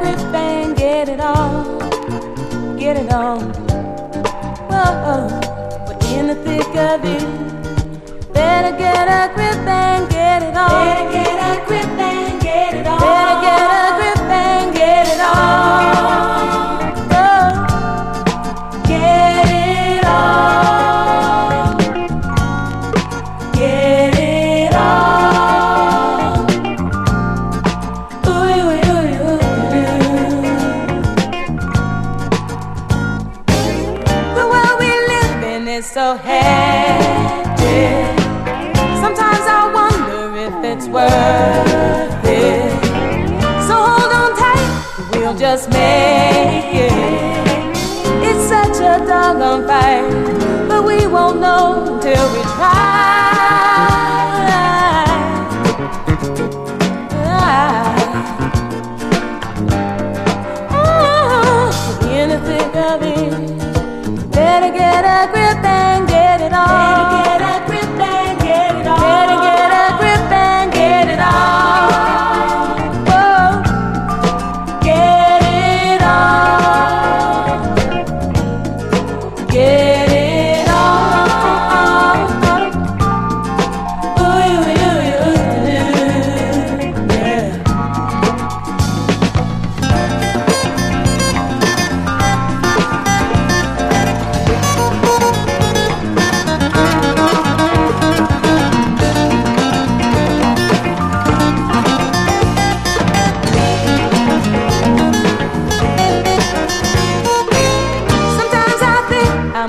grip and get it on, get it on. Whoa, we're in the thick of it. Is so hectic. Sometimes I wonder if it's worth it. So hold on tight, we'll just make it. It's such a doggone fight, but we won't know till we try. Ah, in the thick of it. Better get a grip and get it on.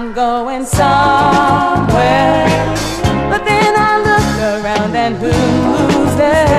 I'm going somewhere. But then I look around and who's there?